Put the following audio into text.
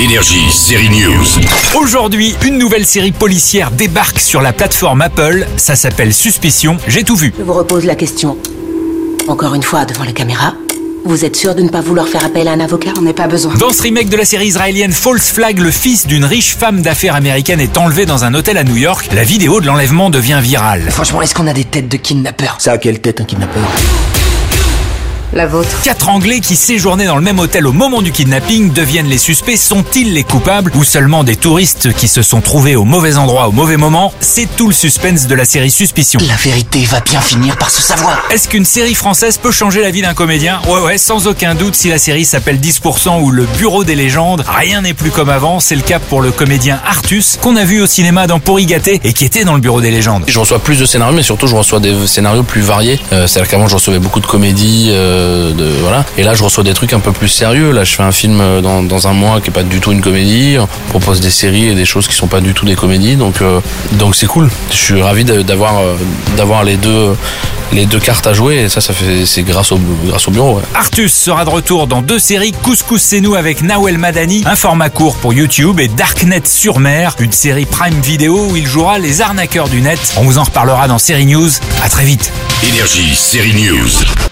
Énergie, série News. Aujourd'hui, une nouvelle série policière débarque sur la plateforme Apple. Ça s'appelle Suspicion. J'ai tout vu. Je vous repose la question. Encore une fois, devant les caméras. Vous êtes sûr de ne pas vouloir faire appel à un avocat? On n'a pas besoin. Dans ce remake de la série israélienne False Flag, le fils d'une riche femme d'affaires américaine est enlevé dans un hôtel à New York. La vidéo de l'enlèvement devient virale. Franchement, est-ce qu'on a des têtes de kidnappeurs? Ça a quelle tête un kidnappeur? La vôtre. Quatre Anglais qui séjournaient dans le même hôtel au moment du kidnapping deviennent les suspects. Sont-ils les coupables ou seulement des touristes qui se sont trouvés au mauvais endroit au mauvais moment? C'est tout le suspense de la série Suspicion. La vérité va bien finir par se savoir. Est-ce qu'une série française peut changer la vie d'un comédien? Ouais ouais, sans aucun doute si la série s'appelle 10% ou Le Bureau des légendes, rien n'est plus comme avant, c'est le cas pour le comédien Artus qu'on a vu au cinéma dans Pourri gâté et qui était dans le Bureau des légendes. Je reçois plus de scénarios, mais surtout je reçois des scénarios plus variés. Euh, C'est-à-dire qu'avant je recevais beaucoup de comédies, euh, de, voilà. Et là je reçois des trucs un peu plus sérieux. Là je fais un film euh, dans, dans un mois qui est pas du tout une comédie. On propose des séries et des choses qui sont pas du tout des comédies. Donc euh, donc c'est cool. Je suis ravi d'avoir euh, d'avoir les deux les deux cartes à jouer. Et ça ça fait c'est grâce au grâce au bureau. ouais. Artus sera de retour dans deux séries, Couscous c'est nous avec Nawel Madani, un format court pour YouTube et Darknet sur mer, une série Prime Vidéo où il jouera les arnaqueurs du net. On vous en reparlera dans Série News. À très vite. Énergie, série News.